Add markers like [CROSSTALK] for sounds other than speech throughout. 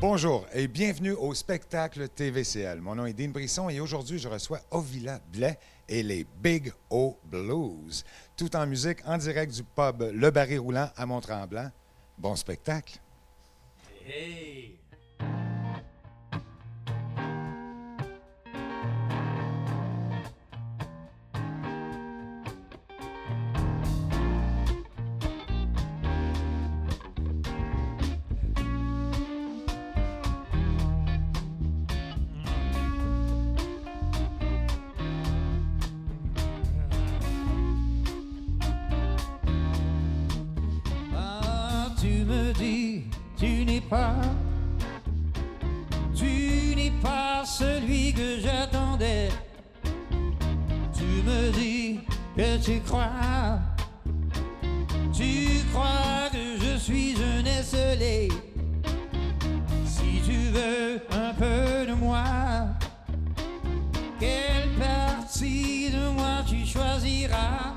Bonjour et bienvenue au spectacle TVCL. Mon nom est Dean Brisson et aujourd'hui, je reçois Ovila Blais et les Big O Blues. Tout en musique, en direct du pub Le Barry Roulant à Mont-Tremblant. Bon spectacle. Pas celui que j'attendais. Tu me dis que tu crois, tu crois que je suis un esselé. Si tu veux un peu de moi, quelle partie de moi tu choisiras?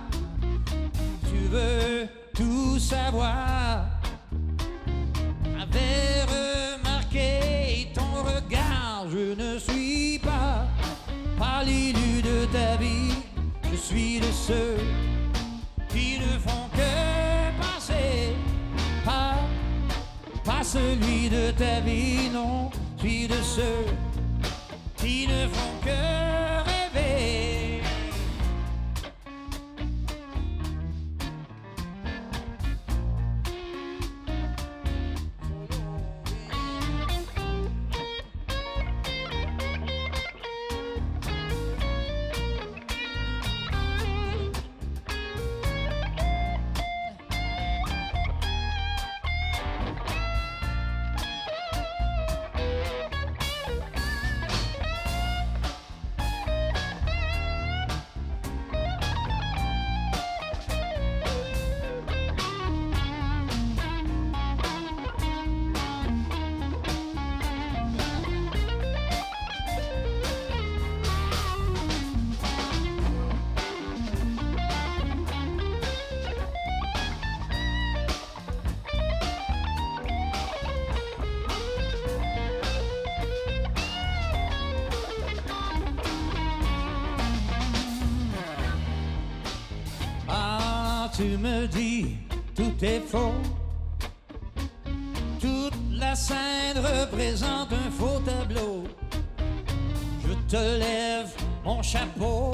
Tu veux tout savoir? De ta vie, non. Suis de ceux qui ne font que tu me dis, tout est faux. Toute la scène représente un faux tableau. Je te lève mon chapeau.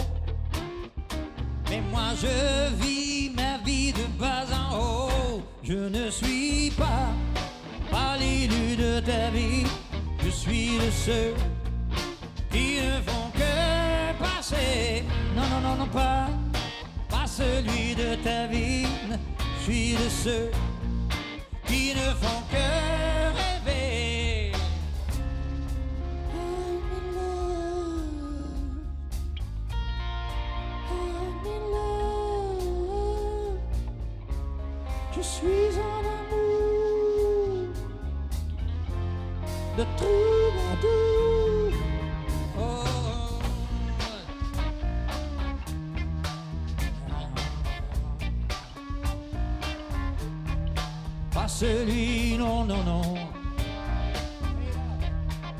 Mais moi je vis ma vie de bas en haut. Je ne suis pas, pas l'élu de ta vie. Je suis de ceux qui ne font que passer. Non, non, non, non, pas celui de ta vie. Je suis de ceux qui ne font que Pas celui, non, non, non.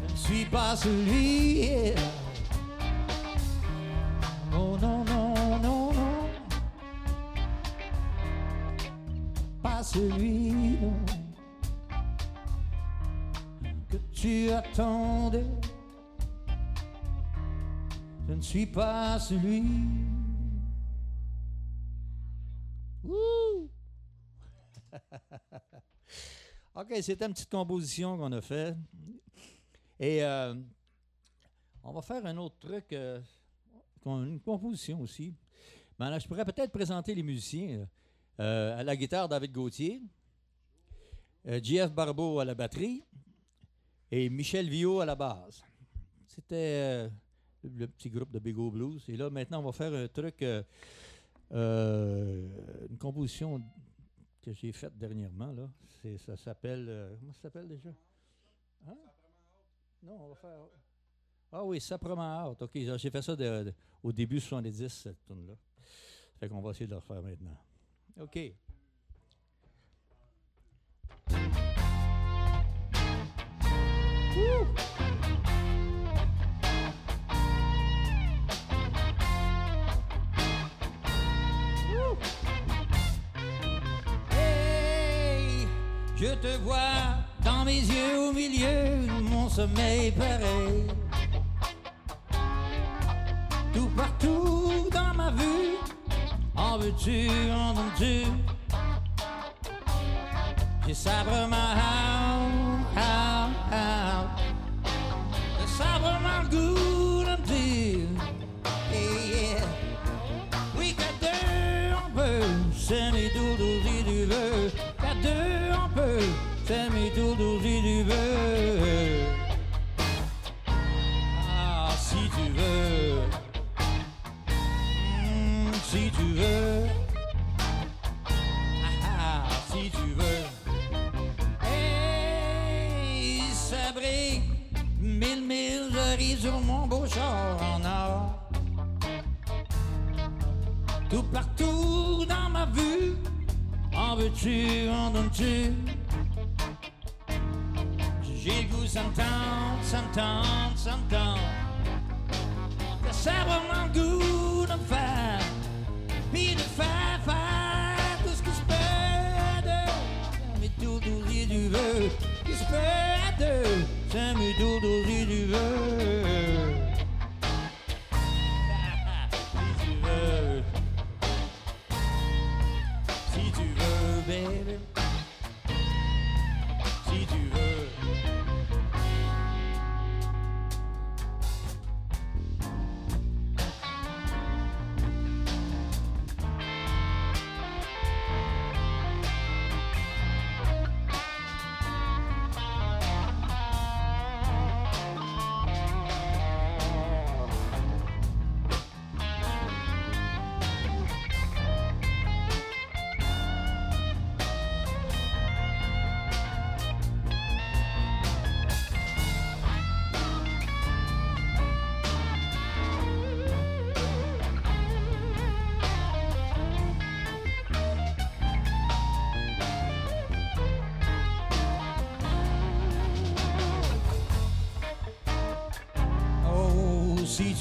Je ne suis pas celui. Oh non, non, non, non. Pas celui, non. Que tu attendais. Je ne suis pas celui. OK, c'était une petite composition qu'on a fait. Et euh, on va faire un autre truc, euh, une composition aussi. Ben là, je pourrais peut-être présenter les musiciens. Euh, à la guitare, David Gauthier. JF Barbeau à la batterie. Et Michel Viau à la basse. C'était le petit groupe de Big O Blues. Et là, maintenant, on va faire un truc, une composition que j'ai faite dernièrement. Là. C'est- ça s'appelle. euh, comment ça s'appelle déjà? Hein? Non, on va faire. Ah oui, Saprement Out. OK, j'ai fait ça au début 70, cette tune là Fait qu'on va essayer de le refaire maintenant. OK. Je te vois dans mes yeux au milieu de mon sommeil pareil. Tout partout dans ma vue, en veux-tu, en donnes-tu sabre ma mes doudous si tu veux. Ah, si tu veux. Hmm, si tu veux. Ah, ah, si tu veux. Hey, sabré, mille mille j'arrive sur mon beau char en or. Tout partout dans ma vue, en veux-tu, en donnes-tu? some town, some town, some town.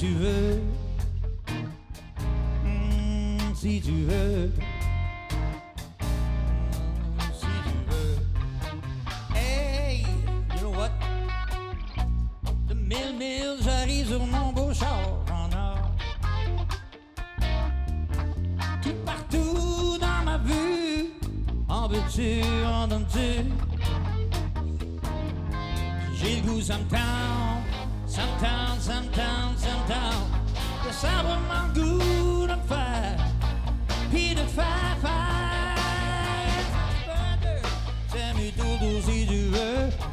Tu veux. Hmm, si tu veux.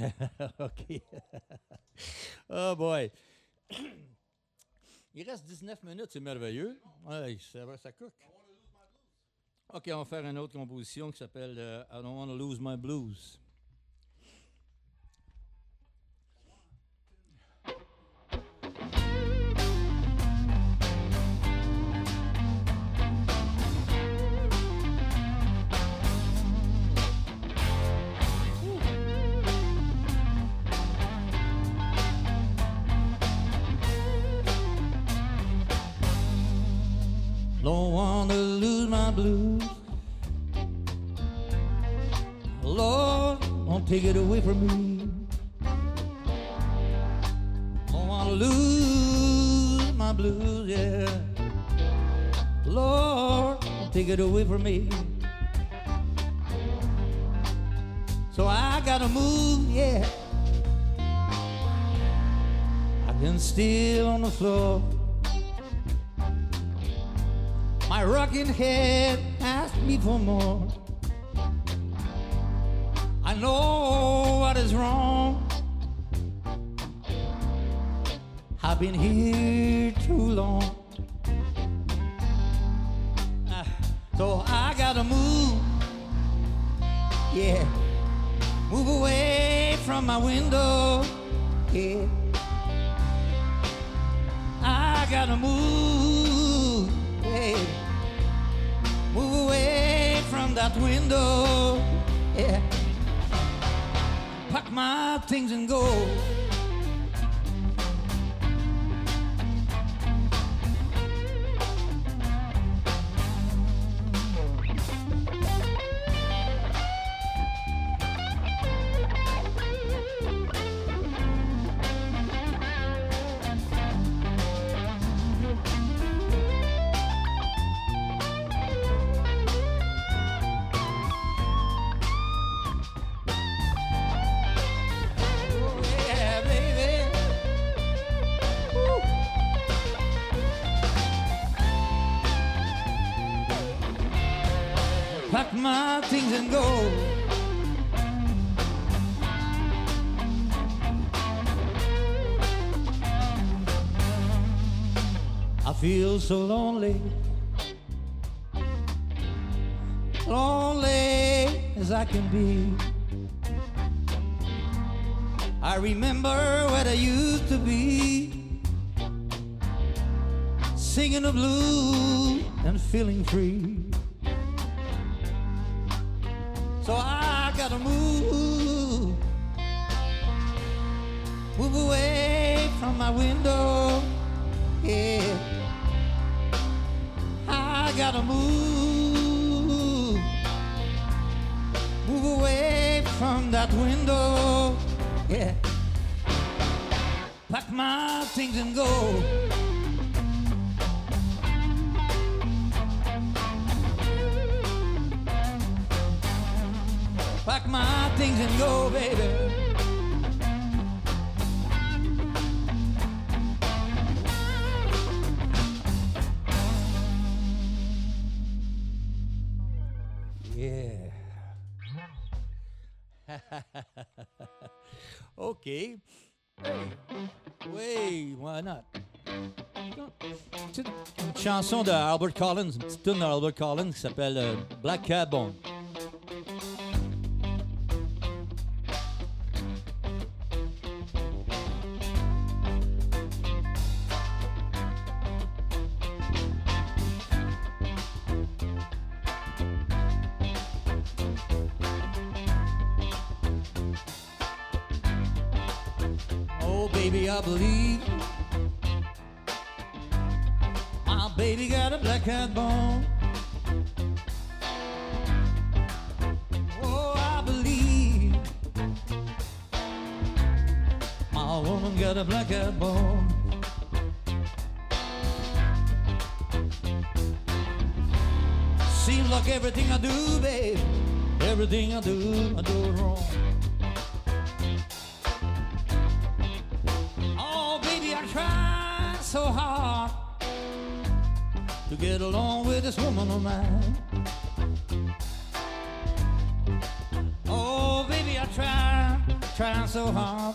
[LAUGHS] OK. oh boy. Il reste 19 minutes, c'est merveilleux. Ouais, ça, va, ça cook. OK, on va faire une autre composition qui s'appelle euh, I Don't Want to Lose My Blues. Blues. Oh, Lord, won't take it away from me. Don't want to lose my blues, yeah. Lord, won't take it away from me. So I gotta move, yeah. I can still on the floor. Rocking head asked me for more. I know what is wrong. I've been here too long. Ah, So I gotta move. Yeah. Move away from my window. Yeah. I gotta move. From that window. Yeah. Pack my things and go. Things and go. I feel so lonely. Lonely as I can be. I remember what I used to be singing the blues and feeling free. Window. Yeah, I gotta move, move away from that window. Yeah. Pack my things and go. Pack my things and go, baby. OK. Hey. Oui, why not? Une chanson de Albert Collins, une petite tune d'Albert Collins qui s'appelle euh, Black Cat baby, I believe my baby got a black cat bone. Oh, I believe my woman got a black cat bone. Seems like everything I do, babe, everything I do, I do try, try so hard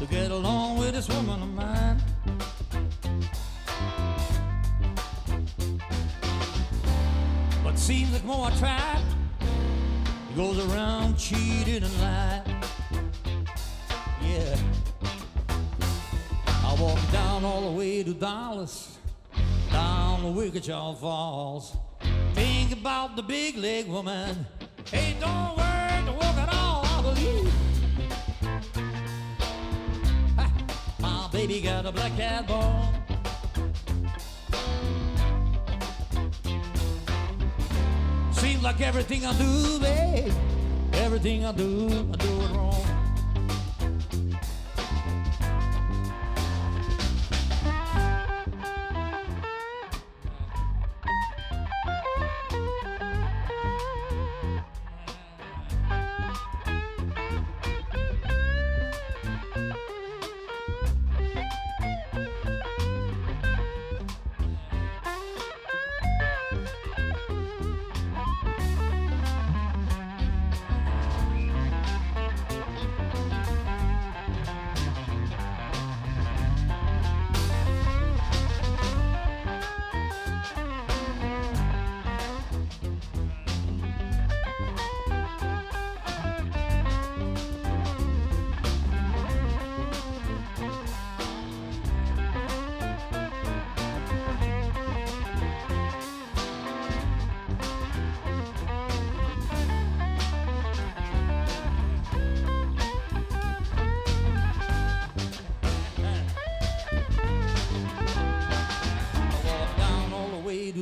to get along with this woman of mine. But seems like more I try, he goes around cheating and lying. Yeah. I walk down all the way to Dallas, down the Wichita Falls. Think about the big leg woman. Hey, don't baby got a black cat bone. Seems like everything I do, babe, everything I do, I do it wrong.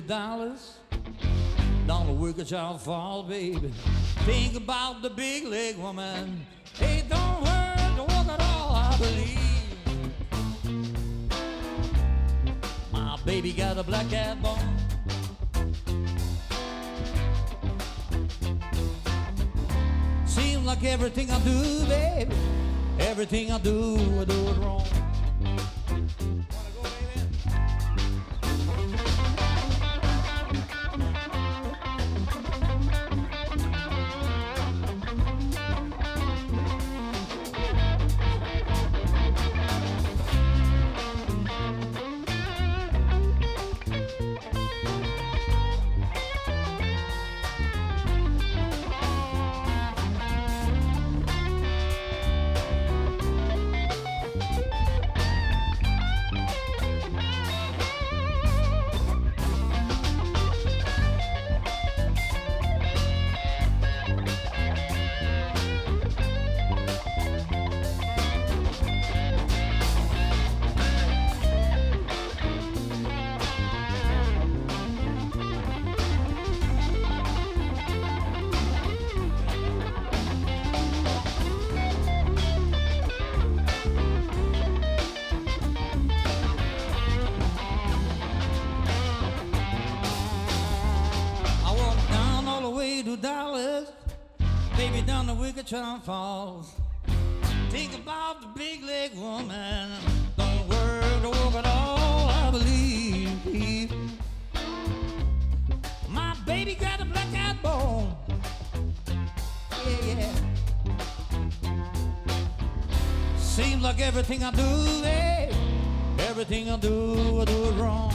Dallas, down the Wichita Falls, baby. Think about the big leg woman. Hey, don't hurt the one at all, I believe. My baby got a black cat bone. Seems like everything I do, baby, everything I do, I do it wrong. Falls. Think about the big leg woman. Don't work to walk at all, I believe. My baby got a black eyed bone. Yeah, yeah. Seems like everything I do, eh? Everything I do, I do it wrong.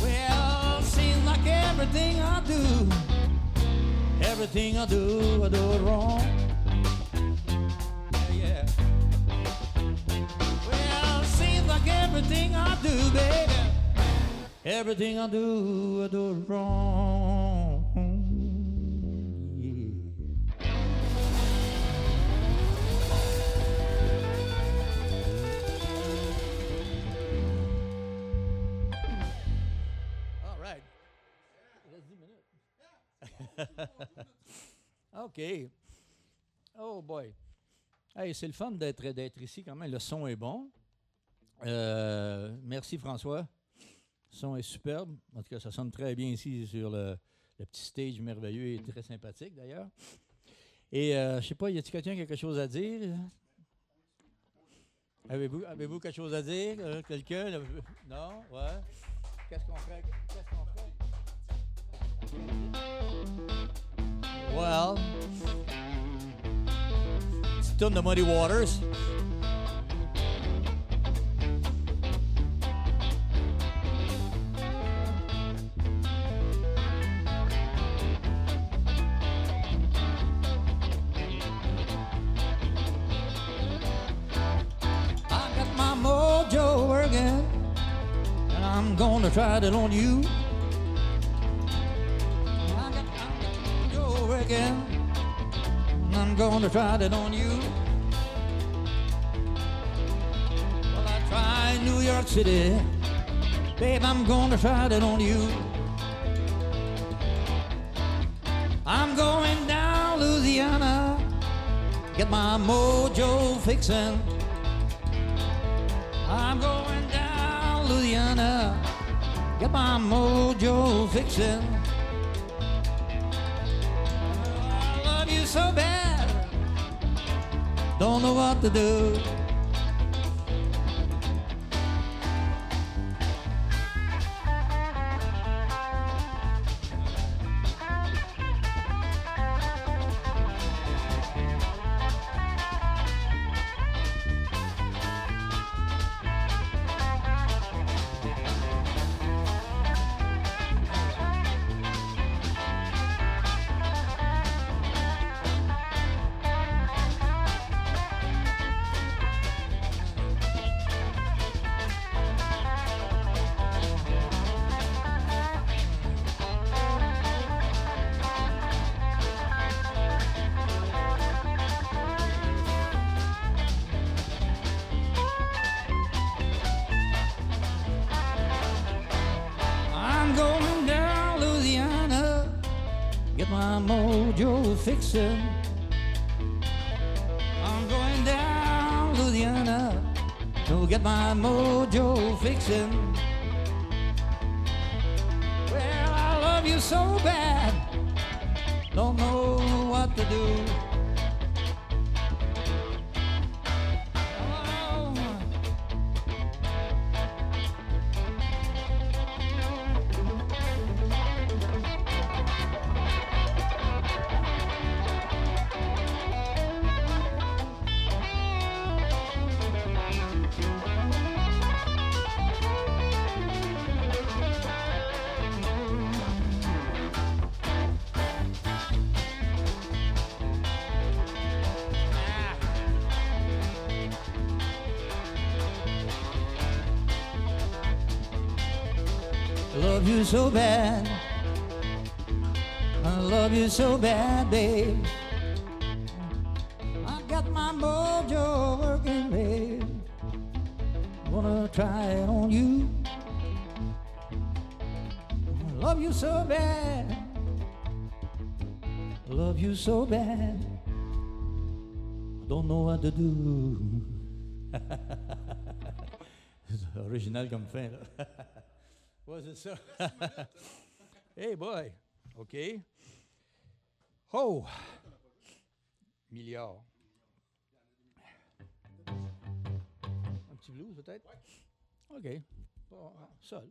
Well, seems like everything I do, everything I do, I do it wrong. Yeah. Well, seems like everything I do, baby, everything I do, I do it wrong. OK. Oh boy. Hey, c'est le fun d'être d'être ici quand même. Le son est bon. Euh, merci François. Le son est superbe. En tout cas, ça sonne très bien ici sur le, petit stage merveilleux et très sympathique d'ailleurs. Et euh, je sais pas, y a-t-il quelqu'un quelque chose à dire? Avez-vous avez quelque chose à dire? euh, quelqu'un? Non? Ouais. Qu'est-ce qu'on fait? Qu'est-ce qu'on fait? Well, it's done the Muddy Waters. I got my mojo working, and I'm gonna try it on you. And I'm gonna try it on you. Well, I tried New York City, babe, I'm gonna try it on you. I'm going down Louisiana, get my mojo fixin'. I'm going down Louisiana, get my mojo fixin'. So bad, don't know what to do. Mojo fixin'. I'm going down Louisiana to get my mojo fixin'. Well, I love you so bad, love you so bad. I love you so bad, babe. I got my mojo working, babe. Wanna try it on you. I love you so bad. Love you so bad. Don't know what to do. [LAUGHS] Original comme fin, là. [LAUGHS] Ouais, c'est ça. [LAUGHS] hey boy. OK. Oh! Milliard. Un petit blues, peut-être? OK. Bon, seul.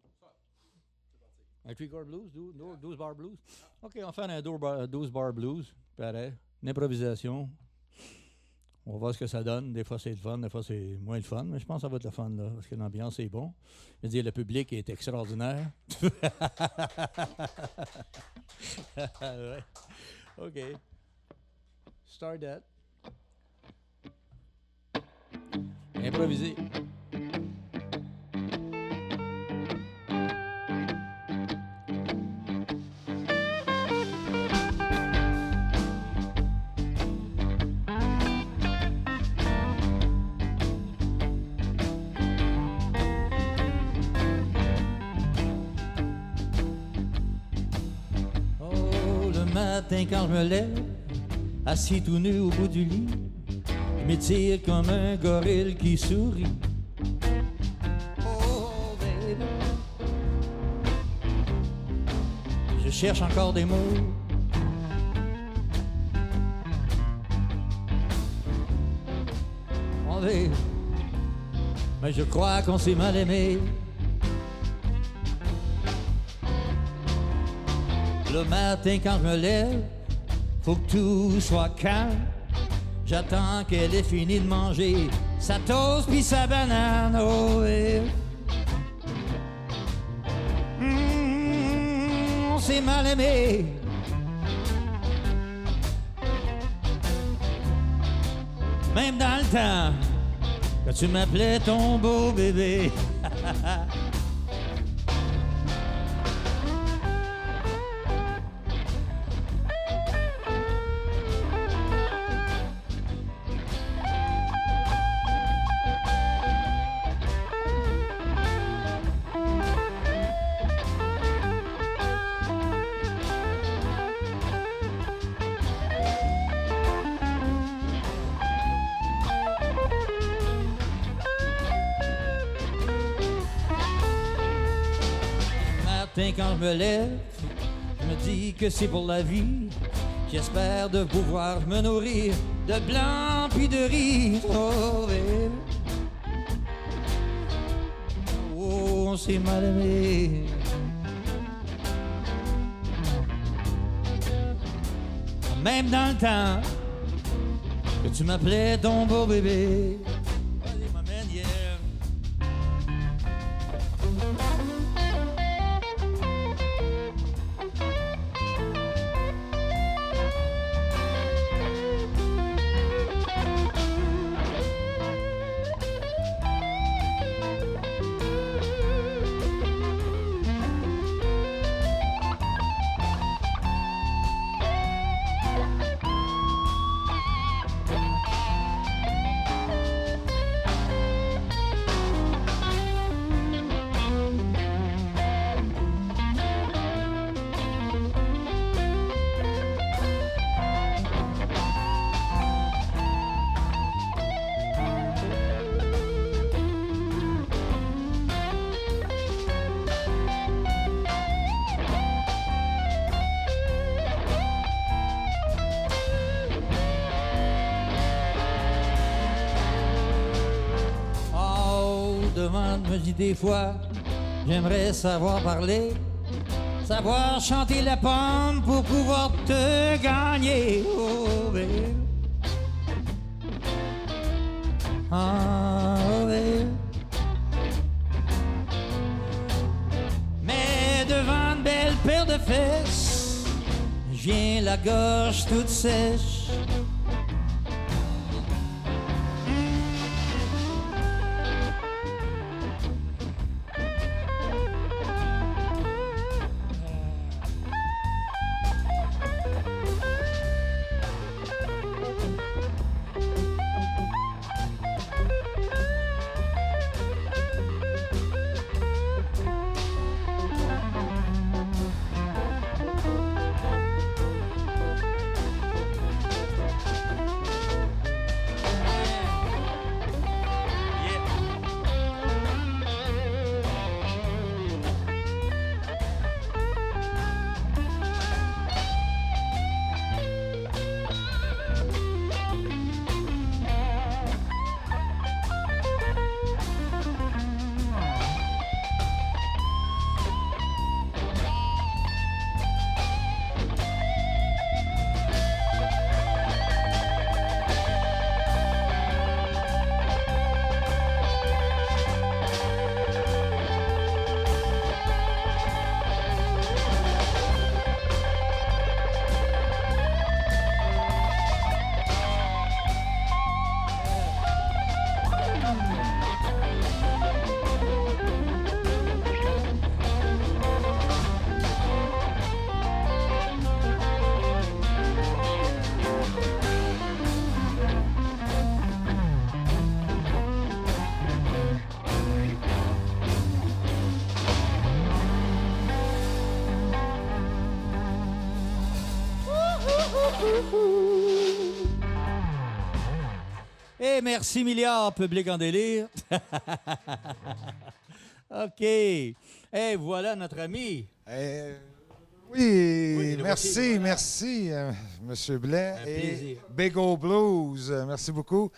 Un three-chord blues, 12, 12 bar blues. OK, on fait un 12 bar, 12 bar blues. Pareil. Une improvisation. On va voir ce que ça donne. Des fois, c'est le fun, des fois, c'est moins le fun. Mais je pense que ça va être le fun, là, parce que l'ambiance est bon. Je veux dire, le public est extraordinaire. [LAUGHS] OK. Start that. Improviser. Quand je me lève, assis tout nu au bout du lit, je m'étire comme un gorille qui sourit. Oh, baby. Je cherche encore des mots. Oh, baby. Mais je crois qu'on s'est mal aimé. Le matin quand je me lève, faut que tout soit calme. J'attends qu'elle ait fini de manger sa toast puis sa banane. Oh, et... Mmh, mal aimé. Même dans le temps que tu m'appelais ton beau bébé. Me lève, je me dis que c'est pour la vie. J'espère de pouvoir me nourrir de blanc puis de riz. Oh, baby. Oh, on s'est mal aimé. Même dans le temps que tu m'appelais ton beau bébé. Me dit des fois, j'aimerais savoir parler, savoir chanter la pomme pour pouvoir te gagner. Oh. Ah, oh. Mais devant une belle paire de fesses, j'ai la gorge toute sèche. Merci milliards, public en délire. [LAUGHS] OK. Et voilà notre ami. Euh, oui, merci, merci, euh, Monsieur Blais. Un et plaisir. Big O Blues, merci beaucoup.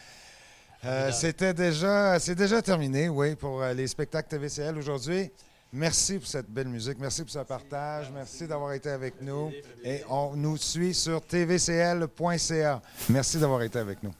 Euh. C'était déjà, c'est déjà terminé, oui, pour euh, les spectacles TVCL aujourd'hui. Merci pour cette belle musique, merci pour ce partage, merci d'avoir été avec nous. Et on nous suit sur tvcl.ca. Merci d'avoir été avec nous.